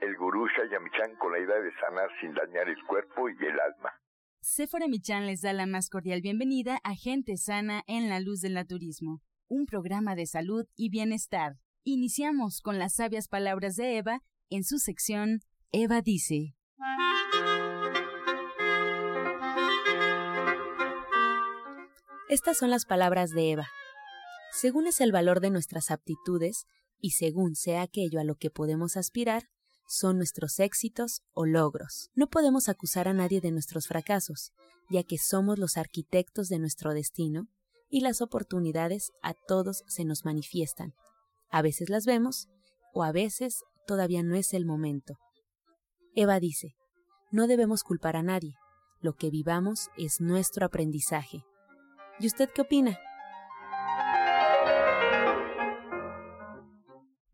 el gurú Shayamichan con la idea de sanar sin dañar el cuerpo y el alma. Sephora Michan les da la más cordial bienvenida a Gente Sana en la Luz del Naturismo, un programa de salud y bienestar. Iniciamos con las sabias palabras de Eva en su sección Eva dice. Estas son las palabras de Eva. Según es el valor de nuestras aptitudes y según sea aquello a lo que podemos aspirar, son nuestros éxitos o logros. No podemos acusar a nadie de nuestros fracasos, ya que somos los arquitectos de nuestro destino y las oportunidades a todos se nos manifiestan. A veces las vemos o a veces todavía no es el momento. Eva dice, no debemos culpar a nadie, lo que vivamos es nuestro aprendizaje. ¿Y usted qué opina?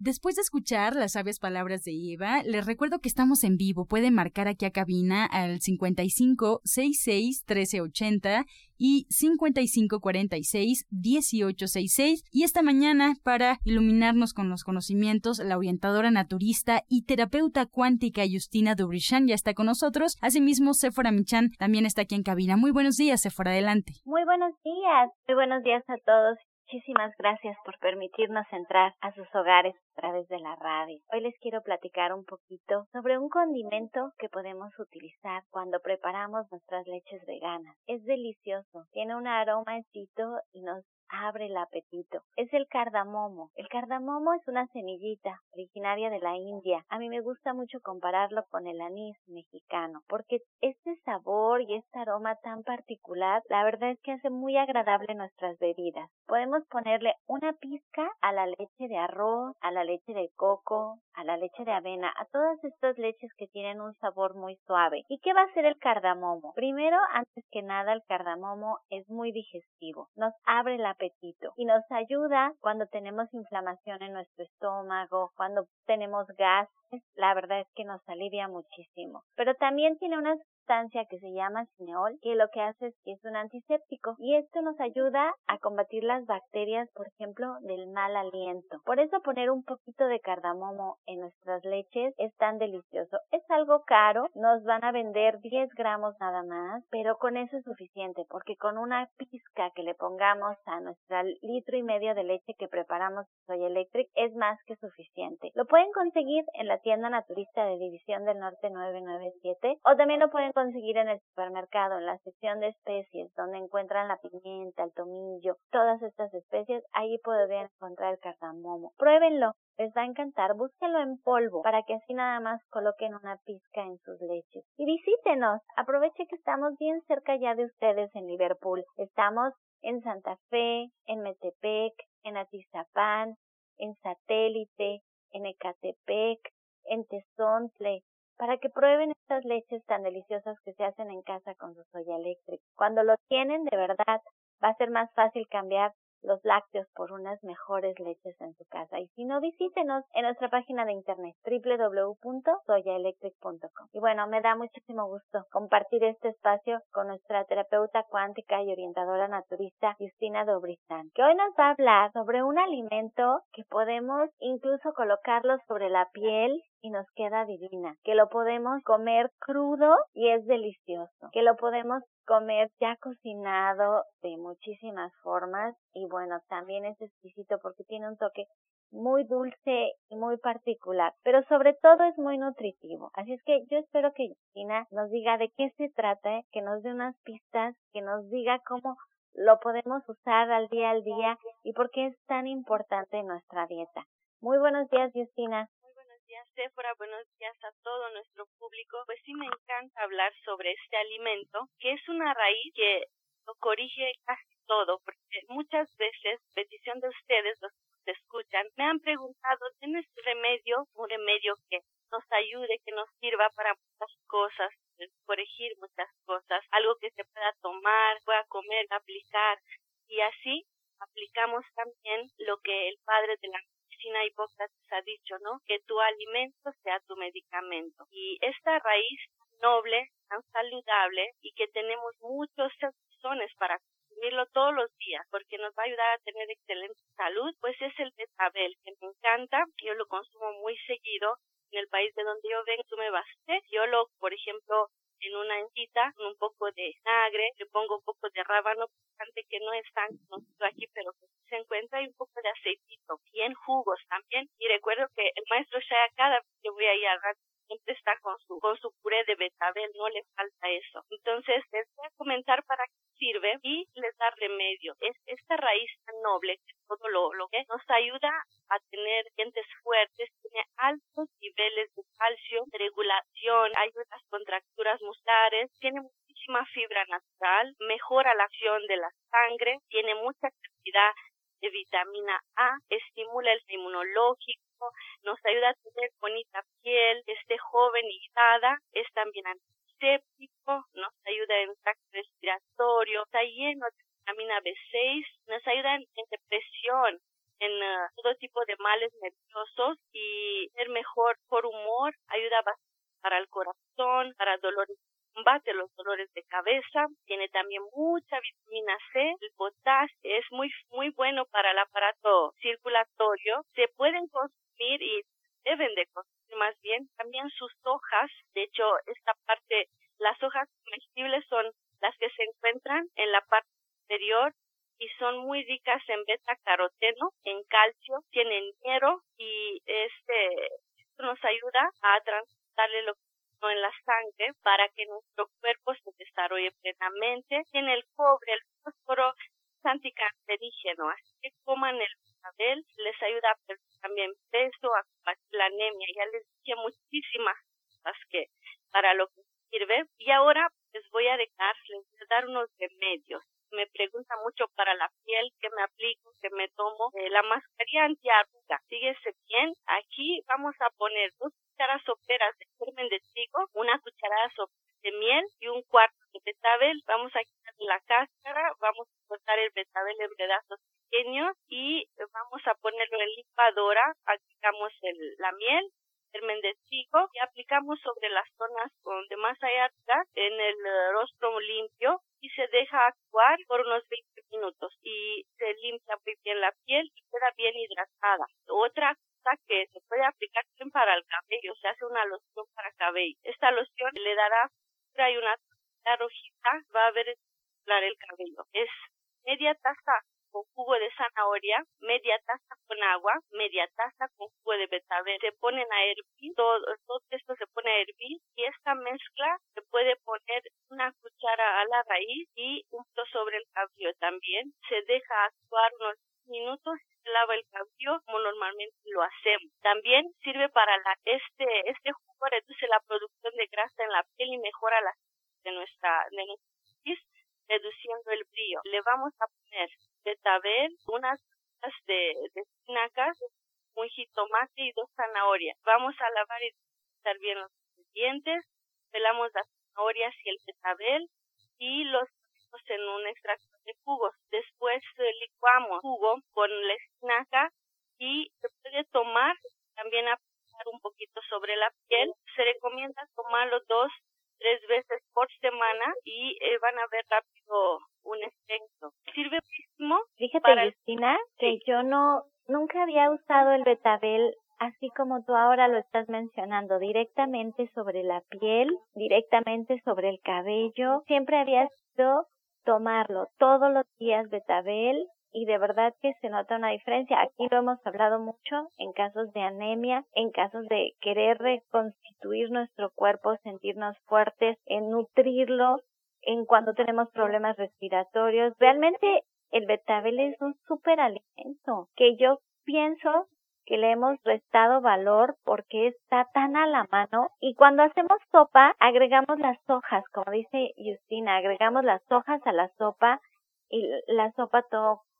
Después de escuchar las sabias palabras de Eva, les recuerdo que estamos en vivo. Pueden marcar aquí a cabina al 55 66 1380 y 55 46 1866. Y esta mañana, para iluminarnos con los conocimientos, la orientadora naturista y terapeuta cuántica Justina Dubrichan ya está con nosotros. Asimismo, Sephora Michan también está aquí en cabina. Muy buenos días, Sephora, adelante. Muy buenos días, muy buenos días a todos. Muchísimas gracias por permitirnos entrar a sus hogares a través de la radio. Hoy les quiero platicar un poquito sobre un condimento que podemos utilizar cuando preparamos nuestras leches veganas. Es delicioso, tiene un aroma exquisito y nos abre el apetito. Es el cardamomo. El cardamomo es una semillita originaria de la India. A mí me gusta mucho compararlo con el anís mexicano, porque este sabor y este aroma tan particular, la verdad es que hace muy agradable nuestras bebidas. Podemos ponerle una pizca a la leche de arroz, a la leche de coco, a la leche de avena, a todas estas leches que tienen un sabor muy suave. ¿Y qué va a hacer el cardamomo? Primero, antes que nada, el cardamomo es muy digestivo. Nos abre el apetito y nos ayuda cuando tenemos inflamación en nuestro estómago, cuando tenemos gas. La verdad es que nos alivia muchísimo. Pero también tiene una sustancia que se llama cineol, que lo que hace es que es un antiséptico y esto nos ayuda a combatir las bacterias, por ejemplo, del mal aliento. Por eso poner un poquito de cardamomo en nuestras leches es tan delicioso. Es algo caro, nos van a vender 10 gramos nada más, pero con eso es suficiente porque con una pizca que le pongamos a nuestra litro y medio de leche que preparamos Soy Electric es más que suficiente. Lo pueden conseguir en la tienda naturista de División del Norte 997 o también lo pueden conseguir en el supermercado, en la sección de especies, donde encuentran la pimienta, el tomillo, todas estas especies, ahí podrían encontrar el cardamomo. Pruébenlo, les va a encantar, búsquenlo en polvo para que así nada más coloquen una pizca en sus leches. Y visítenos, aproveche que estamos bien cerca ya de ustedes en Liverpool. Estamos en Santa Fe, en Metepec, en Atizapán, en Satélite, en Ecatepec, en Tezontle, para que prueben estas leches tan deliciosas que se hacen en casa con su soya eléctrica. Cuando lo tienen, de verdad, va a ser más fácil cambiar los lácteos por unas mejores leches en su casa. Y si no, visítenos en nuestra página de internet www.soyaelectric.com. Y bueno, me da muchísimo gusto compartir este espacio con nuestra terapeuta cuántica y orientadora naturista Justina Dobristán, que hoy nos va a hablar sobre un alimento que podemos incluso colocarlo sobre la piel y nos queda divina, que lo podemos comer crudo y es delicioso, que lo podemos comer ya cocinado de muchísimas formas y bueno, también es exquisito porque tiene un toque muy dulce y muy particular, pero sobre todo es muy nutritivo. Así es que yo espero que Justina nos diga de qué se trata, que nos dé unas pistas, que nos diga cómo lo podemos usar al día al día y por qué es tan importante en nuestra dieta. Muy buenos días, Justina días. Buenos días a todo nuestro público. Pues sí me encanta hablar sobre este alimento, que es una raíz que lo corrige casi todo, porque muchas veces, petición de ustedes, los que escuchan, me han preguntado, ¿tienes remedio? Un remedio que nos ayude, que nos sirva para muchas cosas, corregir muchas cosas, algo que se pueda tomar, pueda comer, aplicar y así aplicamos también lo que el padre de la medicina Hipócrates ha dicho, ¿no? Que tu alimento sea tu medicamento. Y esta raíz noble, tan saludable y que tenemos muchas razones para consumirlo todos los días porque nos va a ayudar a tener excelente salud, pues es el betabel que me encanta, yo lo consumo muy seguido en el país de donde yo vengo, me basté, yo lo, por ejemplo, en una enchita con un poco de vinagre, le pongo un poco de rábano picante que no es tan conocido aquí, pero que se encuentra y un poco de aceitito, bien jugos también. Y recuerdo que el maestro Shaya cada que voy a ir a siempre está con su, con su puré de betabel, no le falta eso. Entonces, les voy a comentar para qué sirve y les da remedio. Es esta raíz tan noble todo lo, lo que nos ayuda a tener dientes fuertes, tiene altos niveles de calcio, regulación, ayuda a las contracturas musculares, tiene muchísima fibra natural, mejora la acción de la sangre, tiene mucha cantidad de vitamina A, estimula el inmunológico, nos ayuda a tener bonita piel, esté joven y dada, es también antiséptico, nos ayuda en tracto respiratorio, está lleno de vitamina B6, nos ayuda en, depresión, en uh, todo tipo de males nerviosos y ser mejor por humor, ayuda para el corazón, para dolores combate los dolores de cabeza, tiene también mucha vitamina C, el potasio es muy muy bueno para el aparato circulatorio, se pueden consumir y deben de consumir más bien también sus hojas, de hecho esta parte las hojas comestibles son las que se encuentran en la parte superior y son muy ricas en beta caroteno, en calcio, tienen hierro y este esto nos ayuda a transportarle lo que en la sangre para que nuestro cuerpo se desarrolle plenamente. Tiene el cobre, el fósforo, es anticancerígeno, así que coman el betabel, les ayuda a perder también peso, a combatir la anemia. Ya les dije muchísimas cosas que para lo que sirve. Y ahora les voy a dejar, les voy a dar unos remedios me pregunta mucho para la piel que me aplico, que me tomo. Eh, la mascarilla antiarruga, síguese bien. Aquí vamos a poner dos cucharas soperas de germen de trigo, una cucharada de miel y un cuarto de betabel. Vamos a quitar la cáscara, vamos a cortar el betabel en pedazos pequeños y vamos a ponerlo en licuadora. Aplicamos el, la miel, germen de trigo y aplicamos sobre las zonas donde más hay arrugas en el rostro limpio y se deja actuar por unos 20 minutos y se limpia muy bien la piel y queda bien hidratada. Otra que se puede aplicar también para el cabello, se hace una loción para cabello. Esta loción le dará y una rojita, va a ver el cabello. Es media taza con jugo de zanahoria, media taza con agua, media taza con jugo de betabel. Se ponen a hervir, todo, todo esto se pone a hervir y esta mezcla se puede poner una cuchara a la raíz y un sobre el cabello también. Se deja actuar unos minutos se lava el cabello como normalmente lo hacemos. También sirve para la este este jugo reduce la producción de grasa en la piel y mejora la de nuestra de nuestra reduciendo el brillo. Le vamos a poner betabel, unas de, de espinacas, un jitomate y dos zanahorias. Vamos a lavar y echar bien los dientes, pelamos las zanahorias y el betabel y los ponemos en un extracto de jugos. Después licuamos jugo con la espinaca y se puede tomar, también aplicar un poquito sobre la piel. Se recomienda tomarlo dos, tres veces por semana y eh, van a ver rápido un efecto. Sirve muchísimo. Fíjate, para Justina, que yo no, nunca había usado el betabel así como tú ahora lo estás mencionando, directamente sobre la piel, directamente sobre el cabello. Siempre había sido tomarlo todos los días betabel y de verdad que se nota una diferencia. Aquí lo hemos hablado mucho en casos de anemia, en casos de querer reconstituir nuestro cuerpo, sentirnos fuertes, en nutrirlo, en cuando tenemos problemas respiratorios. Realmente el betabel es un superalimento que yo pienso que le hemos restado valor porque está tan a la mano y cuando hacemos sopa agregamos las hojas, como dice Justina, agregamos las hojas a la sopa y la sopa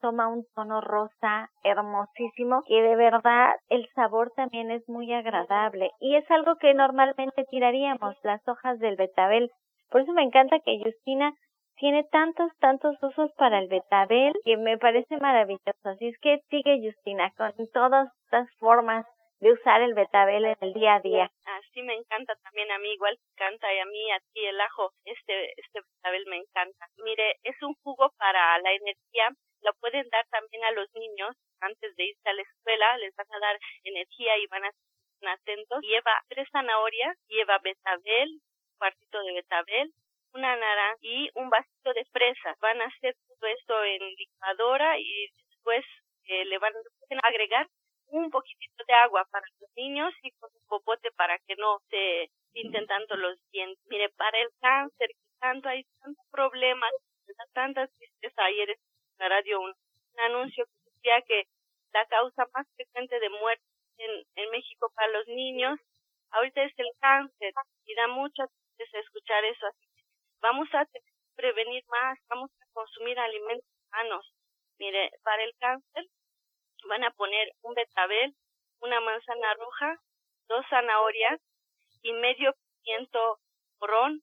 toma un tono rosa hermosísimo y de verdad el sabor también es muy agradable y es algo que normalmente tiraríamos las hojas del betabel. Por eso me encanta que Justina tiene tantos, tantos usos para el betabel que me parece maravilloso. Así es que sigue Justina con todas estas formas de usar el betabel en el día a día. Así me encanta también a mí, igual me encanta y a mí, a ti el ajo, este, este betabel me encanta. Mire, es un jugo para la energía, lo pueden dar también a los niños antes de irse a la escuela, les van a dar energía y van a estar atentos. Lleva tres zanahorias, lleva betabel, cuartito de betabel, una naranja y un vasito de fresa. Van a hacer todo esto en licuadora y después eh, le van a agregar un poquitito de agua para los niños y con un popote para que no se pinten tanto los dientes. Mire, para el cáncer, tanto hay tantos problemas, tantas tristeza. Ayer en la radio un, anuncio que decía que la causa más frecuente de muerte en, en México para los niños ahorita es el cáncer y da mucha tristeza escuchar eso. Así vamos a prevenir más, vamos a consumir alimentos sanos. Mire, para el cáncer van a poner un betabel, una manzana roja, dos zanahorias y medio pimiento morón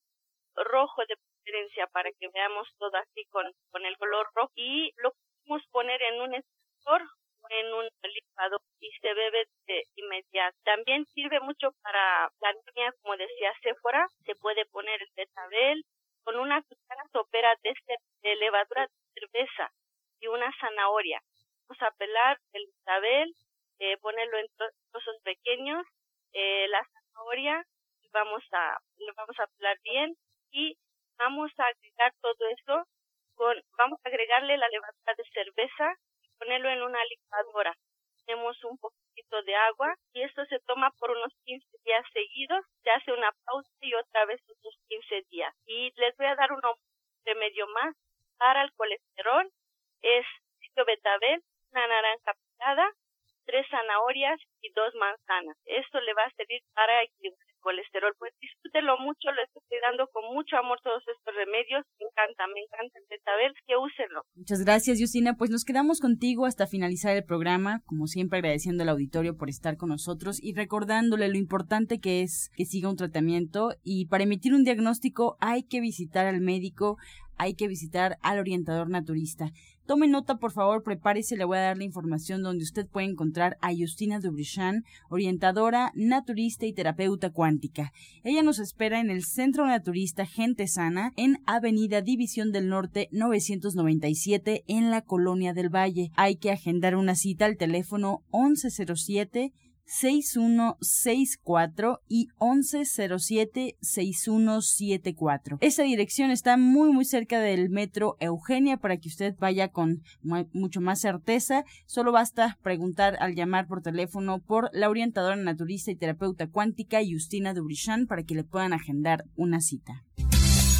rojo de preferencia para que veamos todo así con, con el color rojo y lo podemos poner en un extractor o en un licuador y se bebe de inmediato. También sirve mucho para la niña, como decía Sephora, se puede poner el betabel, con una cuchara sopera de, de levadura de cerveza y una zanahoria. Vamos a pelar el betabel, eh, ponerlo en trozos pequeños, eh, la zanahoria, vamos a, lo vamos a pelar bien y vamos a agregar todo esto con, vamos a agregarle la levadura de cerveza y ponerlo en una licuadora. Tenemos un poquito de agua y esto se toma por unos 15 días seguidos, se hace una pausa y otra vez otros 15 días. Y les voy a dar un remedio más para el colesterol, es betabel, una naranja picada, tres zanahorias y dos manzanas. Esto le va a servir para equilibrar colesterol. Pues disfrútelo mucho, lo estoy dando con mucho amor todos estos remedios. Me encanta, me encanta el betabel, que úsenlo. Muchas gracias, Justina. Pues nos quedamos contigo hasta finalizar el programa, como siempre agradeciendo al auditorio por estar con nosotros y recordándole lo importante que es que siga un tratamiento y para emitir un diagnóstico hay que visitar al médico, hay que visitar al orientador naturista. Tome nota, por favor, prepárese, le voy a dar la información donde usted puede encontrar a Justina Dubrichan, orientadora, naturista y terapeuta cuántica. Ella nos espera en el Centro Naturista Gente Sana, en Avenida División del Norte 997, en la Colonia del Valle. Hay que agendar una cita al teléfono 1107 6164 y 1107-6174. Esta dirección está muy muy cerca del metro Eugenia para que usted vaya con mucho más certeza. Solo basta preguntar al llamar por teléfono por la orientadora naturista y terapeuta cuántica Justina Dubrichan para que le puedan agendar una cita.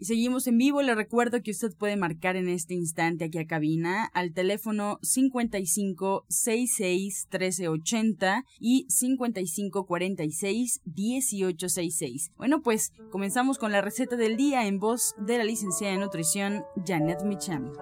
seguimos en vivo. Le recuerdo que usted puede marcar en este instante aquí a cabina al teléfono 55 66 1380 y 55 46 1866. Bueno, pues comenzamos con la receta del día en voz de la licenciada en nutrición Janet Micham.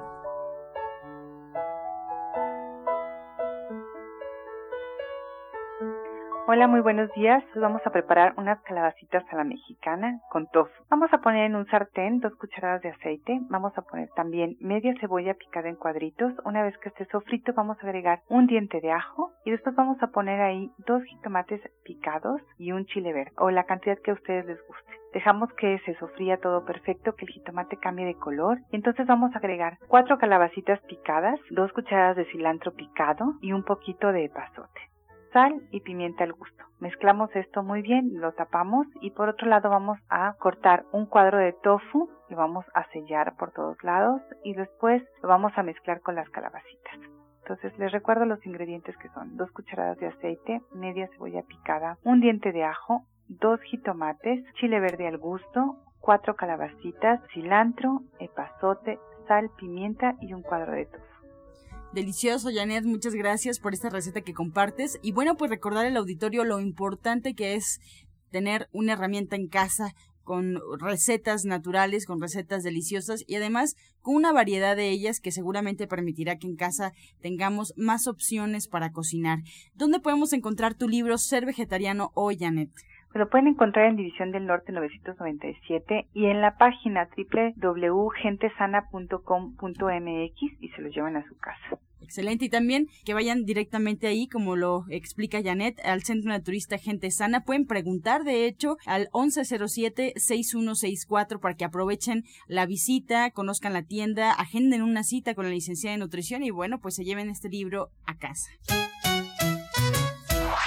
Hola, muy buenos días. Vamos a preparar unas calabacitas a la mexicana con tofu. Vamos a poner en un sartén dos cucharadas de aceite. Vamos a poner también media cebolla picada en cuadritos. Una vez que esté sofrito, vamos a agregar un diente de ajo y después vamos a poner ahí dos jitomates picados y un chile verde o la cantidad que a ustedes les guste. Dejamos que se sofría todo perfecto, que el jitomate cambie de color. Entonces vamos a agregar cuatro calabacitas picadas, dos cucharadas de cilantro picado y un poquito de pasote sal y pimienta al gusto. Mezclamos esto muy bien, lo tapamos y por otro lado vamos a cortar un cuadro de tofu, lo vamos a sellar por todos lados y después lo vamos a mezclar con las calabacitas. Entonces les recuerdo los ingredientes que son dos cucharadas de aceite, media cebolla picada, un diente de ajo, dos jitomates, chile verde al gusto, cuatro calabacitas, cilantro, epazote, sal, pimienta y un cuadro de tofu. Delicioso, Janet, muchas gracias por esta receta que compartes. Y bueno, pues recordar al auditorio lo importante que es tener una herramienta en casa con recetas naturales, con recetas deliciosas y además con una variedad de ellas que seguramente permitirá que en casa tengamos más opciones para cocinar. ¿Dónde podemos encontrar tu libro Ser Vegetariano hoy, Janet? Lo pueden encontrar en División del Norte 997 y en la página www.gentesana.com.mx y se los llevan a su casa. Excelente. Y también que vayan directamente ahí, como lo explica Janet, al Centro Naturista Gente Sana. Pueden preguntar, de hecho, al 1107-6164 para que aprovechen la visita, conozcan la tienda, agenden una cita con la licenciada de nutrición y bueno, pues se lleven este libro a casa.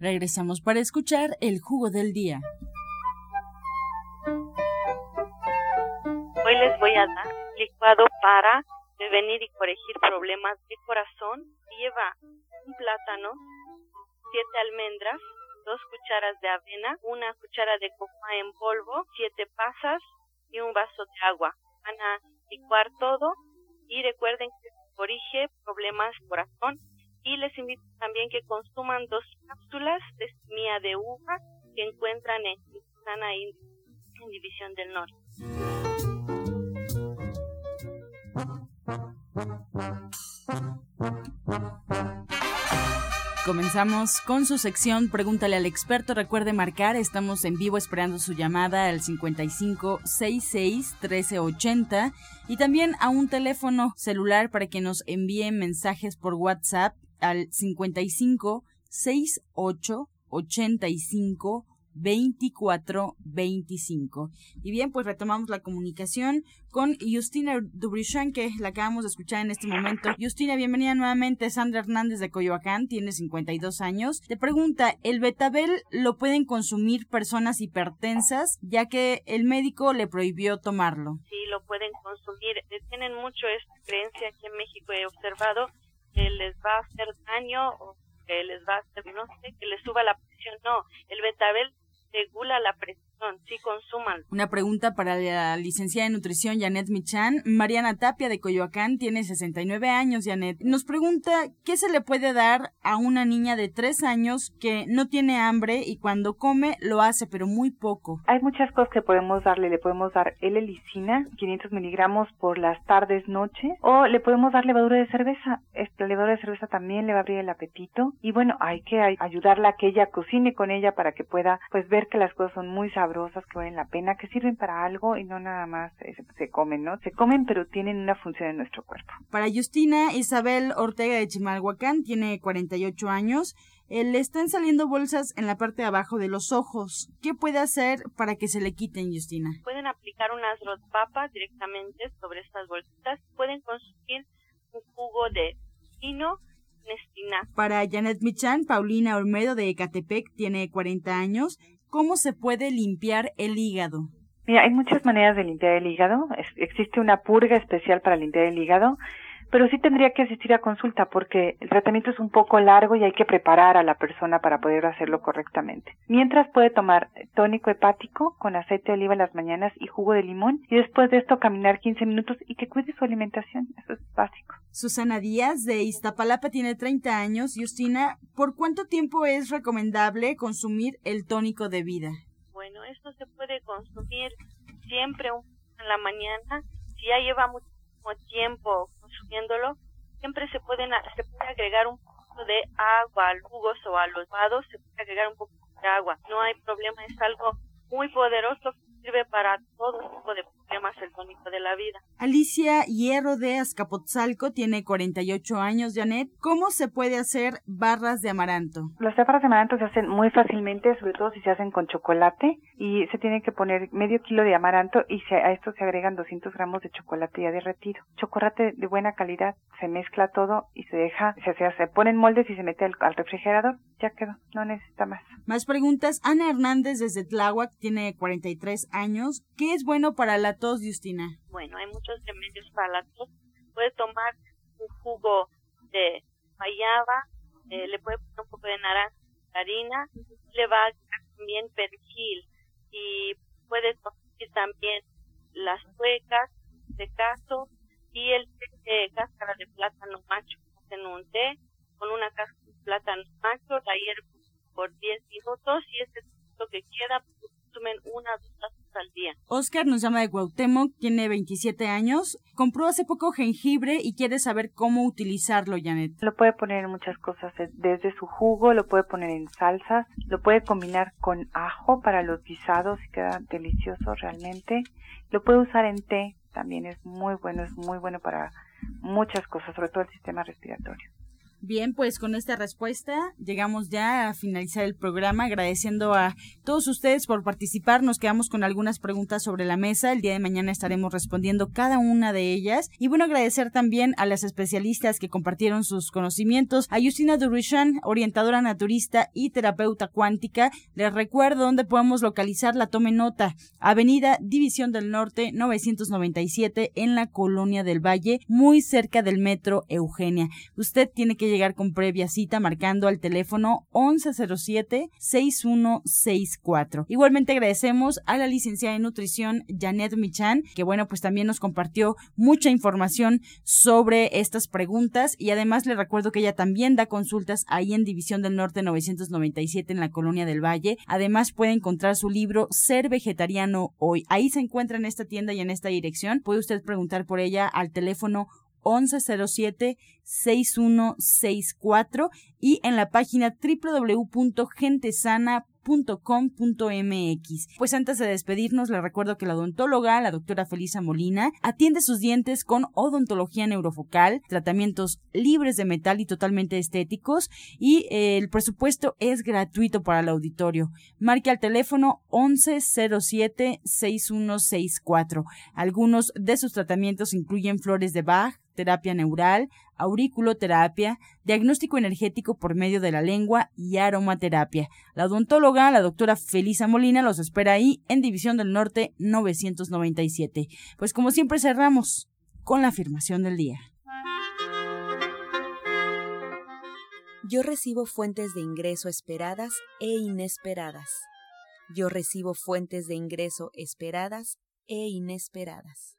Regresamos para escuchar el jugo del día. Hoy les voy a dar licuado para prevenir y corregir problemas de corazón. Lleva un plátano, siete almendras, dos cucharas de avena, una cuchara de coca en polvo, siete pasas y un vaso de agua. Van a licuar todo y recuerden que corrige problemas corazón y les invito también que consuman dos cápsulas de semilla de uva que encuentran en Sana en División del Norte. Comenzamos con su sección Pregúntale al experto. Recuerde marcar, estamos en vivo esperando su llamada al 5566 1380 y también a un teléfono celular para que nos envíen mensajes por WhatsApp al 55 68 85 24 25. Y bien, pues retomamos la comunicación con Justina Dubrichan, que la acabamos de escuchar en este momento. Justina, bienvenida nuevamente. Sandra Hernández de Coyoacán, tiene 52 años. Te pregunta, ¿el betabel lo pueden consumir personas hipertensas, ya que el médico le prohibió tomarlo? Sí, lo pueden consumir. Tienen mucho esta creencia que en México he observado que les va a hacer daño o que les va a hacer, no sé, que les suba la presión. No, el betabel regula la presión sí consuman. Una pregunta para la licenciada de nutrición Janet Michan. Mariana Tapia de Coyoacán tiene 69 años, Janet. Nos pregunta qué se le puede dar a una niña de 3 años que no tiene hambre y cuando come lo hace, pero muy poco. Hay muchas cosas que podemos darle. Le podemos dar L-licina, 500 miligramos por las tardes, noche, o le podemos dar levadura de cerveza. Esta levadura de cerveza también le va a abrir el apetito. Y bueno, hay que ayudarla a que ella cocine con ella para que pueda pues ver que las cosas son muy sabrosas sabrosas que valen la pena, que sirven para algo y no nada más eh, se, comen, ¿no? Se comen pero tienen una función en nuestro cuerpo. Para Justina Isabel Ortega de Chimalhuacán, tiene 48 años. Eh, le están saliendo bolsas en la parte de abajo de los ojos. ¿Qué puede hacer para que se le quiten, Justina? Pueden aplicar unas rodpapas directamente sobre estas bolsitas. Pueden consumir un jugo de pino espinaca. Para Janet Michan, Paulina Olmedo de Ecatepec tiene 40 años. ¿Cómo se puede limpiar el hígado? Mira, hay muchas maneras de limpiar el hígado. existe una purga especial para limpiar el hígado pero sí tendría que asistir a consulta porque el tratamiento es un poco largo y hay que preparar a la persona para poder hacerlo correctamente. Mientras puede tomar tónico hepático con aceite de oliva en las mañanas y jugo de limón y después de esto caminar 15 minutos y que cuide su alimentación. Eso es básico. Susana Díaz de Iztapalapa tiene 30 años. Justina, ¿por cuánto tiempo es recomendable consumir el tónico de vida? Bueno, esto se puede consumir siempre en la mañana. Si ya lleva mucho tiempo consumiéndolo, siempre se pueden puede agregar un poco de agua al jugos o a los vados, se puede agregar un poco de agua. No hay problema, es algo muy poderoso sirve para todo tipo de problemas el tónico de la vida. Alicia Hierro de Azcapotzalco tiene 48 años, Janet. ¿Cómo se puede hacer barras de amaranto? Las barras de amaranto se hacen muy fácilmente, sobre todo si se hacen con chocolate y se tiene que poner medio kilo de amaranto y a esto se agregan 200 gramos de chocolate ya derretido. Chocolate de buena calidad, se mezcla todo y se deja, se, se, se ponen moldes y se mete al, al refrigerador. Ya quedó, no necesita más. Más preguntas. Ana Hernández desde Tláhuac tiene 43 años. ¿Qué es bueno para la tos, Justina? Bueno, hay muchos remedios para la tos. Puede tomar un jugo de guayaba, eh, le puede poner un poco de naranja, harina, le va a también perejil y puede tomar también las huecas de caso y el té de cáscara de plátano macho. en un té con una cáscara de plátano macho, la hierba por 10 minutos y este es lo que queda, consumen una o dos al día. Oscar nos llama de Cuauhtémoc, tiene 27 años, compró hace poco jengibre y quiere saber cómo utilizarlo, Janet. Lo puede poner en muchas cosas, desde su jugo, lo puede poner en salsas, lo puede combinar con ajo para los guisados y queda delicioso realmente. Lo puede usar en té, también es muy bueno, es muy bueno para muchas cosas, sobre todo el sistema respiratorio. Bien, pues con esta respuesta llegamos ya a finalizar el programa, agradeciendo a todos ustedes por participar. Nos quedamos con algunas preguntas sobre la mesa. El día de mañana estaremos respondiendo cada una de ellas. Y bueno, agradecer también a las especialistas que compartieron sus conocimientos. A Justina Durishan, orientadora naturista y terapeuta cuántica. Les recuerdo dónde podemos localizarla. Tome nota. Avenida División del Norte 997 en la Colonia del Valle, muy cerca del metro Eugenia. Usted tiene que llegar con previa cita marcando al teléfono 1107-6164. Igualmente agradecemos a la licenciada en nutrición Janet Michan, que bueno, pues también nos compartió mucha información sobre estas preguntas y además le recuerdo que ella también da consultas ahí en División del Norte 997 en la Colonia del Valle. Además puede encontrar su libro Ser Vegetariano Hoy. Ahí se encuentra en esta tienda y en esta dirección. Puede usted preguntar por ella al teléfono 1107-6164 y en la página www.gentesana.com .com.mx. Pues antes de despedirnos, le recuerdo que la odontóloga, la doctora Felisa Molina, atiende sus dientes con odontología neurofocal, tratamientos libres de metal y totalmente estéticos y eh, el presupuesto es gratuito para el auditorio. Marque al teléfono 1107-6164. Algunos de sus tratamientos incluyen flores de Bach, terapia neural, auriculoterapia, diagnóstico energético por medio de la lengua y aromaterapia. La odontóloga, la doctora Felisa Molina, los espera ahí en División del Norte 997. Pues como siempre cerramos con la afirmación del día. Yo recibo fuentes de ingreso esperadas e inesperadas. Yo recibo fuentes de ingreso esperadas e inesperadas.